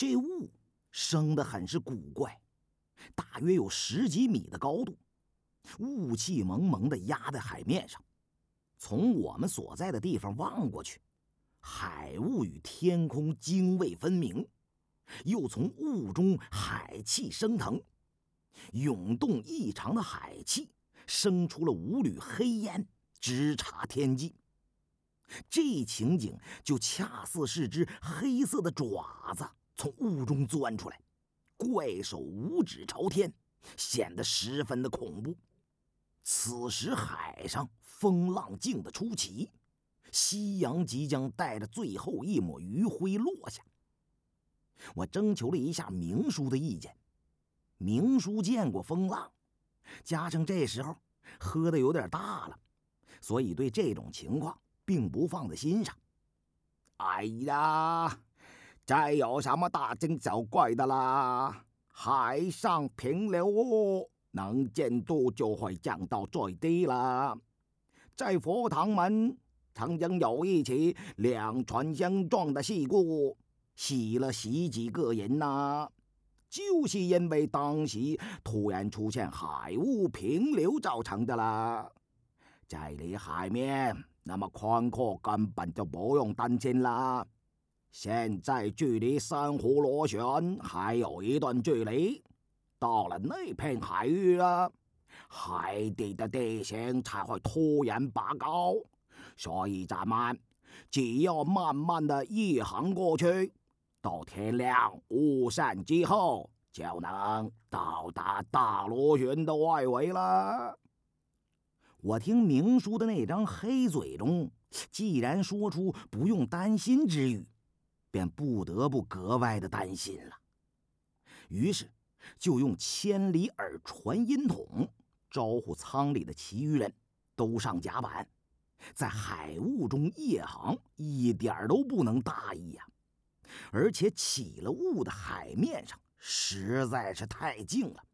这雾生得很是古怪，大约有十几米的高度，雾气蒙蒙的压在海面上。从我们所在的地方望过去，海雾与天空泾渭分明，又从雾中海气升腾，涌动异常的海气生出了五缕黑烟，直插天际。这情景就恰似是只黑色的爪子从雾中钻出来，怪手五指朝天，显得十分的恐怖。此时海上风浪静得出奇，夕阳即将带着最后一抹余晖落下。我征求了一下明叔的意见，明叔见过风浪，加上这时候喝的有点大了，所以对这种情况并不放在心上。哎呀，再有什么大惊小怪的啦？海上平流哦。能见度就会降到最低了。在佛堂门曾经有一起两船相撞的事故，死了十几个人呐，就是因为当时突然出现海雾平流造成的啦。在你海面那么宽阔，根本就不用担心啦。现在距离珊瑚螺旋还有一段距离。到了那片海域了，海底的地形才会突然拔高，所以咱们只要慢慢的一航过去，到天亮雾散之后，就能到达大螺旋的外围了。我听明叔的那张黑嘴中，既然说出不用担心之语，便不得不格外的担心了。于是。就用千里耳传音筒招呼舱里的其余人都上甲板，在海雾中夜航一点都不能大意呀！而且起了雾的海面上实在是太静了，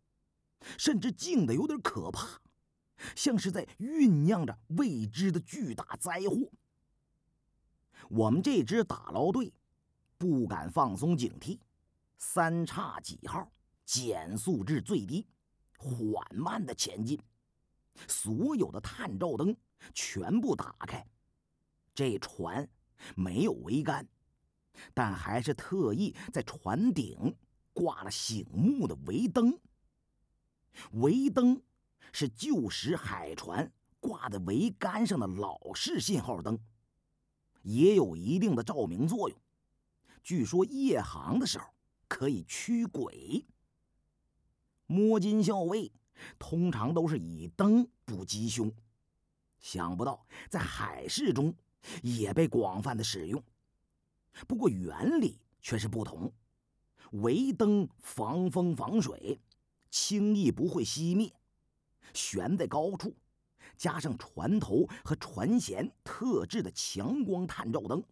甚至静的有点可怕，像是在酝酿着未知的巨大灾祸。我们这支打捞队不敢放松警惕，三叉戟号。减速至最低，缓慢的前进。所有的探照灯全部打开。这船没有桅杆，但还是特意在船顶挂了醒目的桅灯。桅灯是旧时海船挂在桅杆上的老式信号灯，也有一定的照明作用。据说夜航的时候可以驱鬼。摸金校尉通常都是以灯补吉凶，想不到在海事中也被广泛的使用。不过原理却是不同。围灯防风防水，轻易不会熄灭。悬在高处，加上船头和船舷特制的强光探照灯，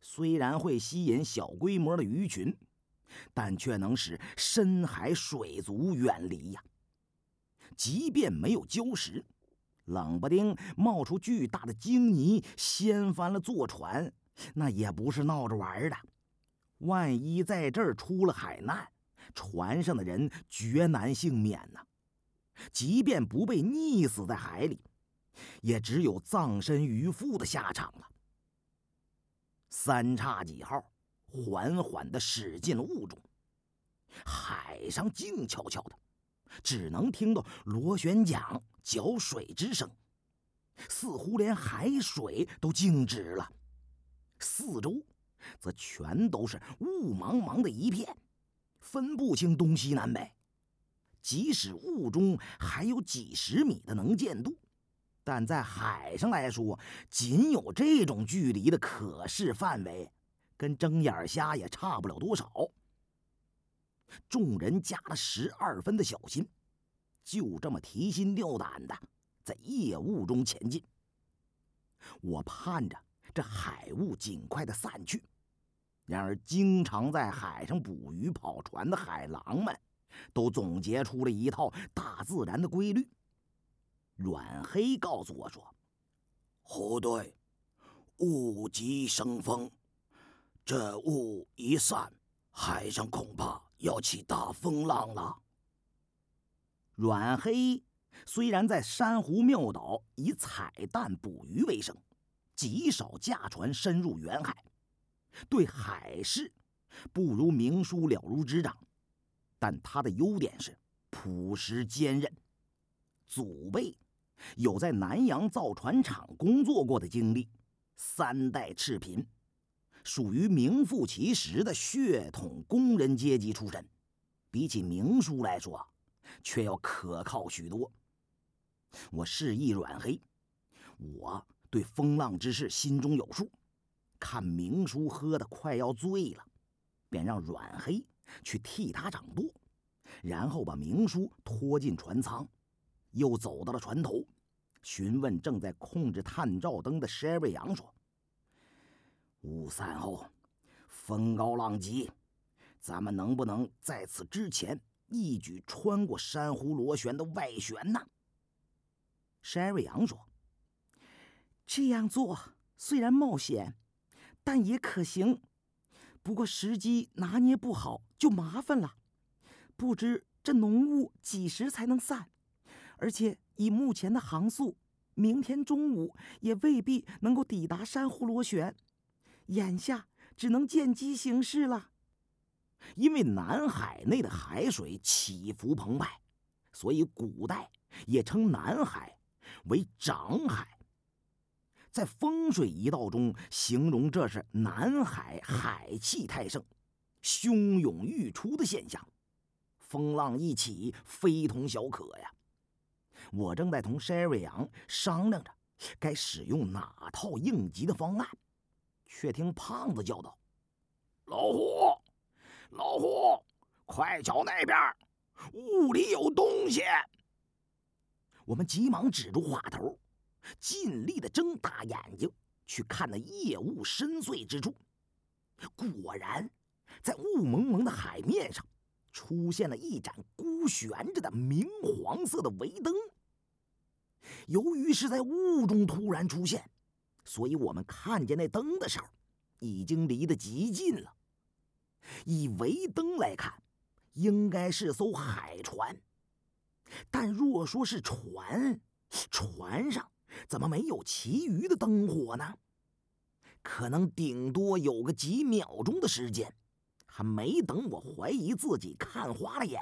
虽然会吸引小规模的鱼群。但却能使深海水族远离呀。即便没有礁石，冷不丁冒出巨大的鲸泥，掀翻了坐船，那也不是闹着玩的。万一在这儿出了海难，船上的人绝难幸免呐。即便不被溺死在海里，也只有葬身鱼腹的下场了。三叉戟号。缓缓地驶进了雾中，海上静悄悄的，只能听到螺旋桨搅水之声，似乎连海水都静止了。四周则全都是雾茫茫的一片，分不清东西南北。即使雾中还有几十米的能见度，但在海上来说，仅有这种距离的可视范围。跟睁眼瞎也差不了多少。众人加了十二分的小心，就这么提心吊胆的在夜雾中前进。我盼着这海雾尽快的散去，然而经常在海上捕鱼跑船的海狼们，都总结出了一套大自然的规律。阮黑告诉我说：“胡队，雾即生风。”这雾一散，海上恐怕要起大风浪了。阮黑虽然在珊瑚庙岛以采蛋捕鱼为生，极少驾船深入远海，对海事不如明叔了如指掌，但他的优点是朴实坚韧。祖辈有在南洋造船厂工作过的经历，三代赤贫，属于名副其实的血统工人阶级出身，比起明叔来说。却要可靠许多。我示意阮黑，我对风浪之事心中有数。看明叔喝得快要醉了，便让阮黑去替他掌舵，然后把明叔拖进船舱，又走到了船头，询问正在控制探照灯的 Sherry 杨说：“雾散后，风高浪急，咱们能不能在此之前？”一举穿过珊瑚螺旋的外旋呢？Sherry 杨说：“这样做虽然冒险，但也可行。不过时机拿捏不好就麻烦了。不知这浓雾几时才能散？而且以目前的航速，明天中午也未必能够抵达珊瑚螺旋。眼下只能见机行事了。”因为南海内的海水起伏澎湃，所以古代也称南海为涨海。在风水一道中，形容这是南海海气太盛、汹涌欲出的现象，风浪一起，非同小可呀。我正在同 Sherry 杨商量着该使用哪套应急的方案，却听胖子叫道：“老虎！”老虎，快瞧那边，雾里有东西！我们急忙止住话头，尽力的睁大眼睛去看那夜雾深邃之处。果然，在雾蒙蒙的海面上，出现了一盏孤悬着的明黄色的围灯。由于是在雾中突然出现，所以我们看见那灯的时候，已经离得极近了。以围灯来看，应该是艘海船。但若说是船，船上怎么没有其余的灯火呢？可能顶多有个几秒钟的时间，还没等我怀疑自己看花了眼，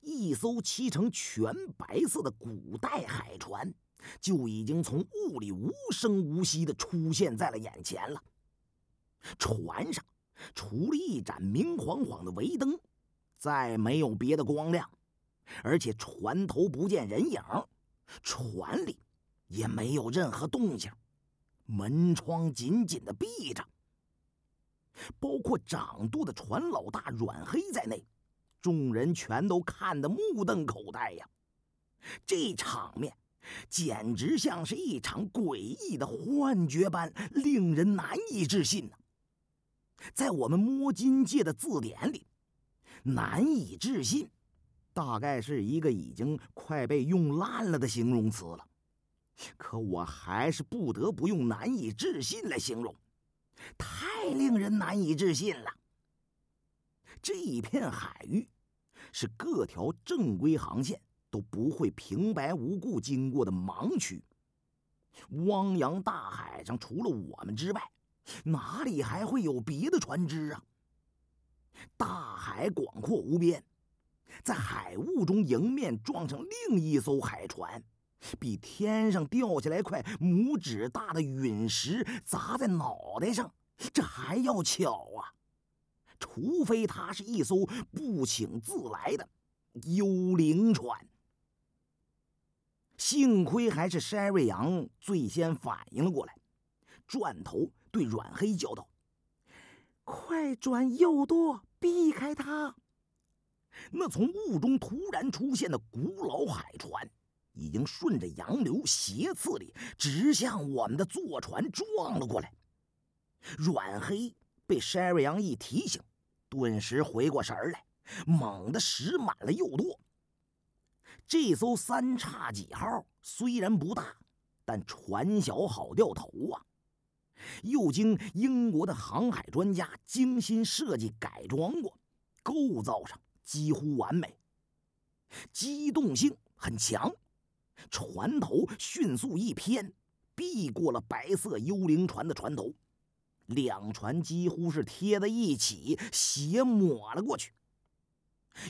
一艘漆成全白色的古代海船就已经从雾里无声无息地出现在了眼前了。船上。除了一盏明晃晃的围灯，再没有别的光亮，而且船头不见人影，船里也没有任何动静，门窗紧紧的闭着。包括掌舵的船老大阮黑在内，众人全都看得目瞪口呆呀！这场面简直像是一场诡异的幻觉般，令人难以置信呢。在我们摸金界的字典里，“难以置信”大概是一个已经快被用烂了的形容词了。可我还是不得不用“难以置信”来形容，太令人难以置信了。这一片海域是各条正规航线都不会平白无故经过的盲区。汪洋大海上，除了我们之外，哪里还会有别的船只啊？大海广阔无边，在海雾中迎面撞上另一艘海船，比天上掉下来块拇指大的陨石砸在脑袋上，这还要巧啊！除非它是一艘不请自来的幽灵船。幸亏还是山瑞阳最先反应了过来，转头。对阮黑叫道：“快转右舵，避开他！”那从雾中突然出现的古老海船，已经顺着洋流斜刺里直向我们的坐船撞了过来。阮黑被山瑞阳一提醒，顿时回过神来，猛地使满了右舵。这艘三叉戟号虽然不大，但船小好掉头啊。又经英国的航海专家精心设计改装过，构造上几乎完美，机动性很强。船头迅速一偏，避过了白色幽灵船的船头，两船几乎是贴在一起，斜抹了过去。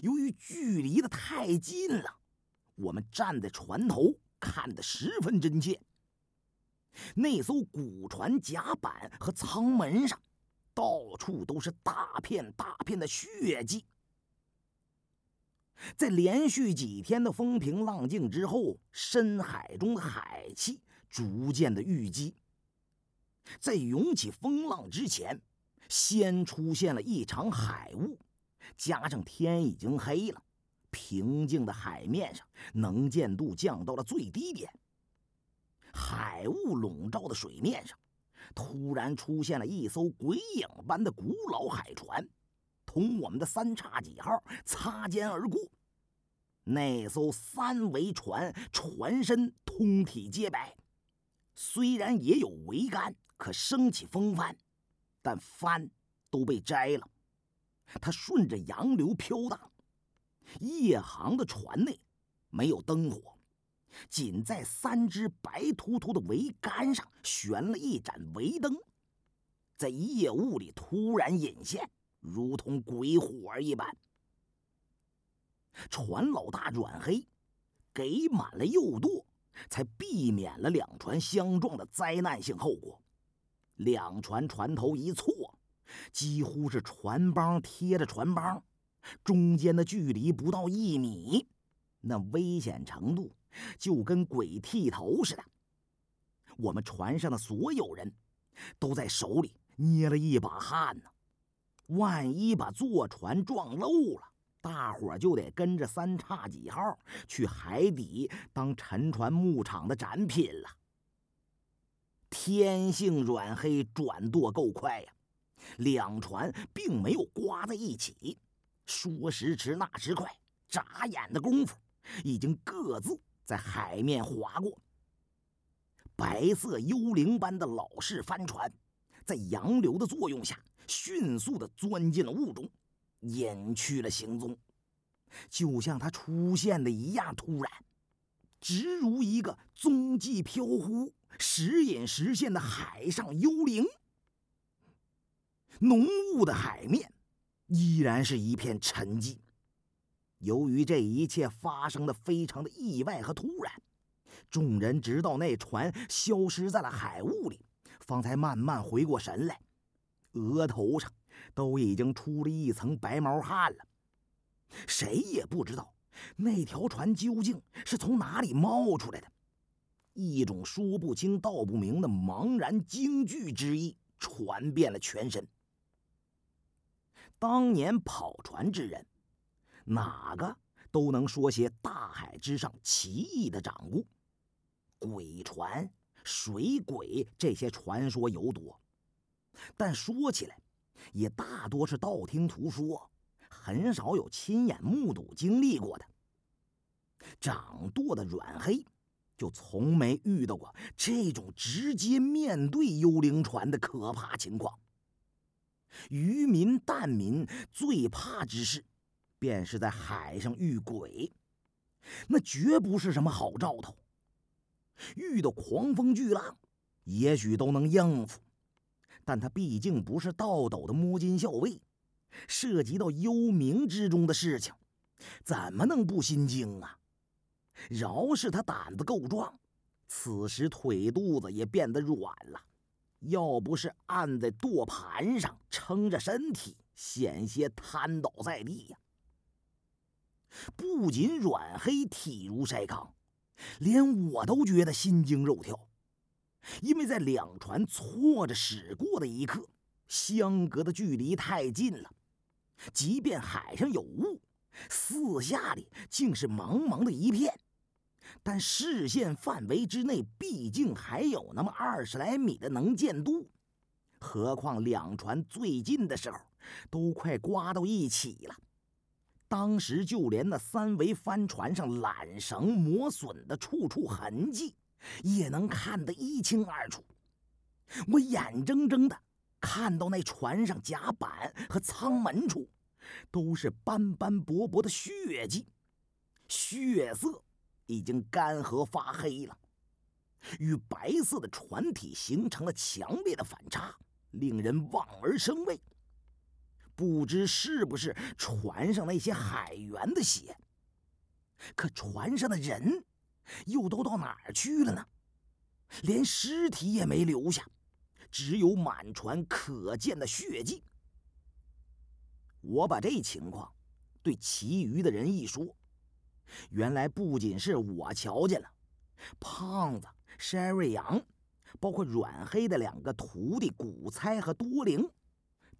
由于距离的太近了，我们站在船头看得十分真切。那艘古船甲板和舱门上，到处都是大片大片的血迹。在连续几天的风平浪静之后，深海中的海气逐渐的淤积。在涌起风浪之前，先出现了一场海雾，加上天已经黑了，平静的海面上能见度降到了最低点。海雾笼罩的水面上，突然出现了一艘鬼影般的古老海船，同我们的三叉戟号擦肩而过。那艘三桅船船身通体皆白，虽然也有桅杆可升起风帆，但帆都被摘了。它顺着洋流飘荡，夜航的船内没有灯火。仅在三只白秃秃的桅杆上悬了一盏桅灯，在夜雾里突然隐现，如同鬼火一般。船老大阮黑给满了右舵，才避免了两船相撞的灾难性后果。两船船头一错，几乎是船帮贴着船帮，中间的距离不到一米，那危险程度。就跟鬼剃头似的，我们船上的所有人都在手里捏了一把汗呢。万一把坐船撞漏了，大伙就得跟着三叉戟号去海底当沉船牧场的展品了。天性软黑，转舵够快呀，两船并没有刮在一起，说时迟，那时快，眨眼的功夫，已经各自。在海面划过，白色幽灵般的老式帆船，在洋流的作用下，迅速的钻进了雾中，隐去了行踪，就像它出现的一样突然，直如一个踪迹飘忽、时隐时现的海上幽灵。浓雾的海面依然是一片沉寂。由于这一切发生的非常的意外和突然，众人直到那船消失在了海雾里，方才慢慢回过神来，额头上都已经出了一层白毛汗了。谁也不知道那条船究竟是从哪里冒出来的，一种说不清道不明的茫然惊惧之意传遍了全身。当年跑船之人。哪个都能说些大海之上奇异的掌故，鬼船、水鬼这些传说尤多，但说起来，也大多是道听途说，很少有亲眼目睹经历过的。掌舵的阮黑，就从没遇到过这种直接面对幽灵船的可怕情况。渔民、淡民最怕之事。便是在海上遇鬼，那绝不是什么好兆头。遇到狂风巨浪，也许都能应付，但他毕竟不是道斗的摸金校尉，涉及到幽冥之中的事情，怎么能不心惊啊？饶是他胆子够壮，此时腿肚子也变得软了，要不是按在舵盘上撑着身体，险些瘫倒在地呀。不仅阮黑体如筛糠，连我都觉得心惊肉跳，因为在两船错着驶过的一刻，相隔的距离太近了。即便海上有雾，四下里竟是茫茫的一片，但视线范围之内毕竟还有那么二十来米的能见度。何况两船最近的时候，都快刮到一起了。当时就连那三桅帆船上缆绳磨损的处处痕迹，也能看得一清二楚。我眼睁睁的看到那船上甲板和舱门处都是斑斑驳驳的血迹，血色已经干涸发黑了，与白色的船体形成了强烈的反差，令人望而生畏。不知是不是船上那些海员的血？可船上的人又都到哪儿去了呢？连尸体也没留下，只有满船可见的血迹。我把这情况对其余的人一说，原来不仅是我瞧见了，胖子、山瑞阳，包括阮黑的两个徒弟古猜和多灵。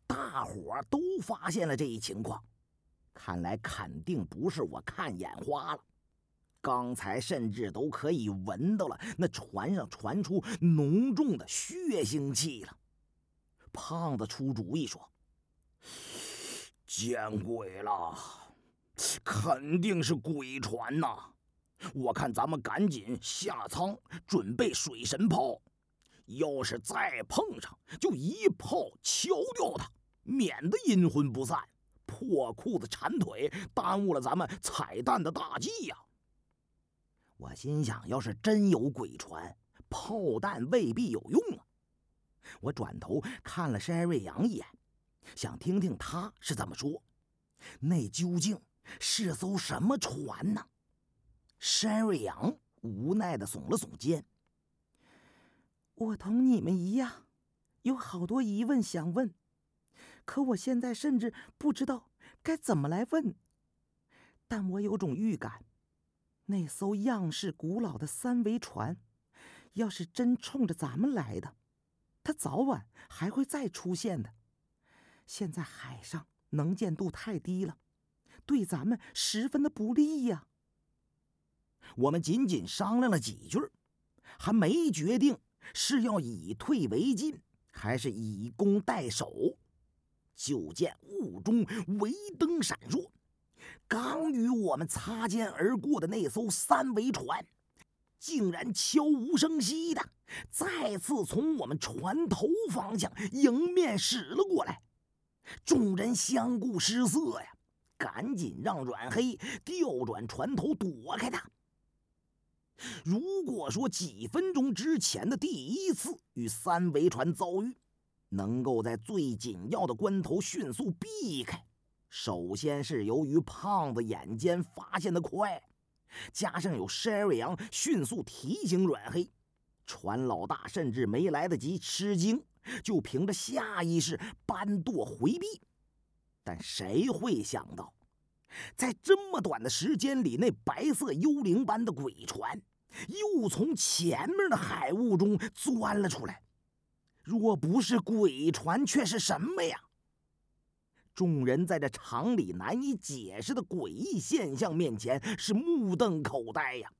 大伙都发现了这一情况，看来肯定不是我看眼花了。刚才甚至都可以闻到了那船上传出浓重的血腥气了。胖子出主意说：“见鬼了，肯定是鬼船呐！我看咱们赶紧下舱准备水神炮，要是再碰上，就一炮敲掉它。”免得阴魂不散，破裤子缠腿，耽误了咱们彩蛋的大计呀！我心想，要是真有鬼船，炮弹未必有用啊！我转头看了山瑞阳一眼，想听听他是怎么说。那究竟是艘什么船呢？山瑞阳无奈的耸了耸肩：“我同你们一样，有好多疑问想问。”可我现在甚至不知道该怎么来问，但我有种预感，那艘样式古老的三桅船，要是真冲着咱们来的，它早晚还会再出现的。现在海上能见度太低了，对咱们十分的不利呀。我们仅仅商量了几句，还没决定是要以退为进，还是以攻代守。就见雾中微灯闪烁，刚与我们擦肩而过的那艘三桅船，竟然悄无声息的再次从我们船头方向迎面驶了过来。众人相顾失色呀，赶紧让阮黑调转船头躲开他。如果说几分钟之前的第一次与三桅船遭遇，能够在最紧要的关头迅速避开，首先是由于胖子眼尖发现的快，加上有山瑞阳迅速提醒阮黑，船老大甚至没来得及吃惊，就凭着下意识搬舵回避。但谁会想到，在这么短的时间里，那白色幽灵般的鬼船又从前面的海雾中钻了出来。若不是鬼船，却是什么呀？众人在这常理难以解释的诡异现象面前是目瞪口呆呀。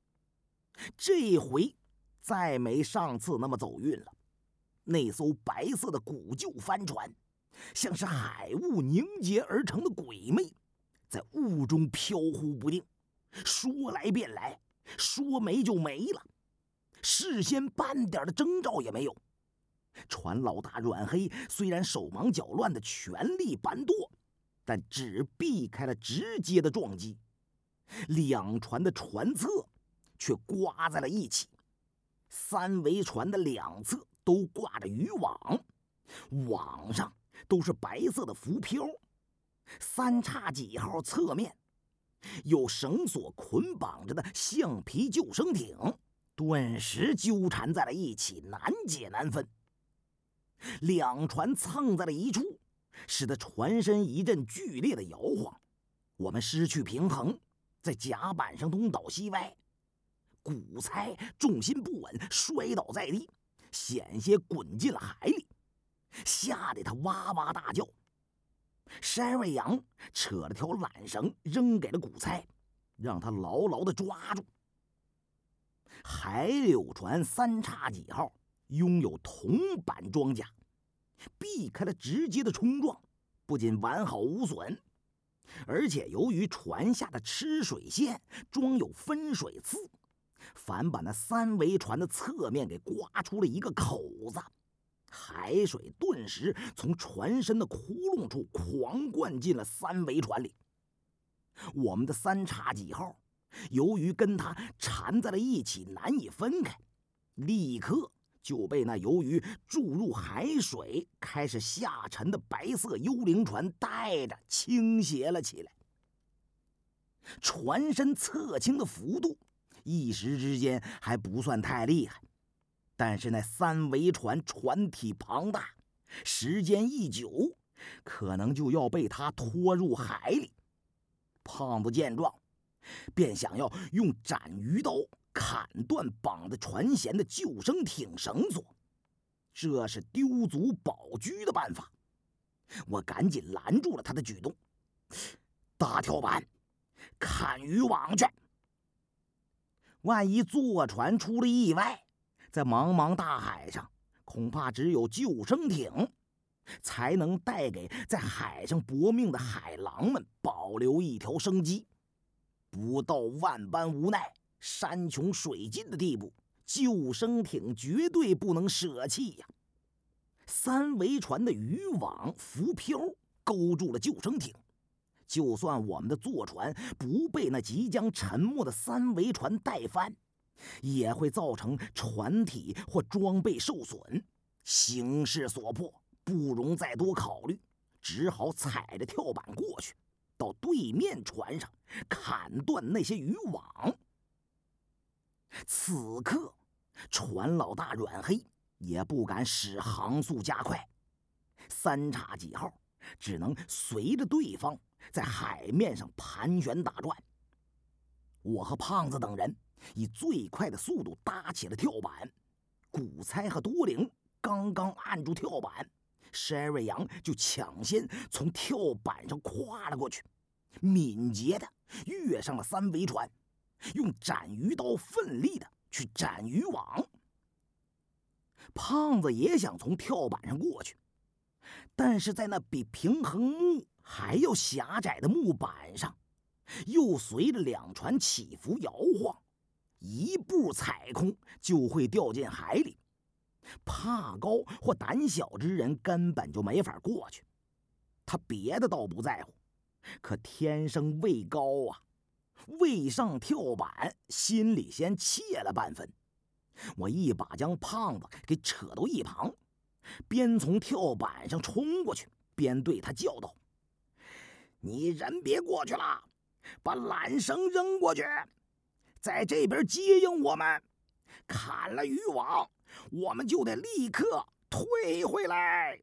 这回再没上次那么走运了。那艘白色的古旧帆船，像是海雾凝结而成的鬼魅，在雾中飘忽不定，说来便来，说没就没了，事先半点的征兆也没有。船老大阮黑虽然手忙脚乱的全力搬舵，但只避开了直接的撞击，两船的船侧却刮在了一起。三桅船的两侧都挂着渔网，网上都是白色的浮漂。三叉戟号侧面有绳索捆绑着的橡皮救生艇，顿时纠缠在了一起，难解难分。两船蹭在了一处，使得船身一阵剧烈的摇晃，我们失去平衡，在甲板上东倒西歪。古猜重心不稳，摔倒在地，险些滚进了海里，吓得他哇哇大叫。山瑞阳扯了条缆绳扔给了古猜，让他牢牢的抓住。海柳船三叉戟号。拥有铜板装甲，避开了直接的冲撞，不仅完好无损，而且由于船下的吃水线装有分水刺，反把那三桅船的侧面给刮出了一个口子，海水顿时从船身的窟窿处狂灌进了三桅船里。我们的三叉戟号由于跟它缠在了一起，难以分开，立刻就被那由于注入海水开始下沉的白色幽灵船带着倾斜了起来。船身侧倾的幅度一时之间还不算太厉害。但是那三桅船船体庞大，时间一久，可能就要被他拖入海里。胖子见状，便想要用斩鱼刀砍断绑在船舷的救生艇绳索，这是丢卒保车的办法。我赶紧拦住了他的举动。大跳板，砍渔网去。万一坐船出了意外。在茫茫大海上，恐怕只有救生艇，才能带给在海上搏命的海狼们保留一条生机。不到万般无奈、山穷水尽的地步，救生艇绝对不能舍弃呀！三桅船的渔网浮漂勾住了救生艇，就算我们的坐船不被那即将沉没的三桅船带翻。也会造成船体或装备受损，形势所迫，不容再多考虑，只好踩着跳板过去，到对面船上砍断那些渔网。此刻，船老大阮黑也不敢使航速加快，三叉戟号只能随着对方在海面上盘旋打转。我和胖子等人。以最快的速度搭起了跳板，古猜和多灵刚刚按住跳板，山瑞阳就抢先从跳板上跨了过去，敏捷的跃上了三桅船，用斩鱼刀奋力的去斩渔网。胖子也想从跳板上过去，但是在那比平衡木还要狭窄的木板上，又随着两船起伏摇晃。一步踩空就会掉进海里，怕高或胆小之人根本就没法过去。他别的倒不在乎，可天生畏高啊，未上跳板，心里先怯了半分。我一把将胖子给扯到一旁，边从跳板上冲过去，边对他叫道：“你人别过去了，把缆绳扔过去。”在这边接应我们，砍了渔网，我们就得立刻退回来。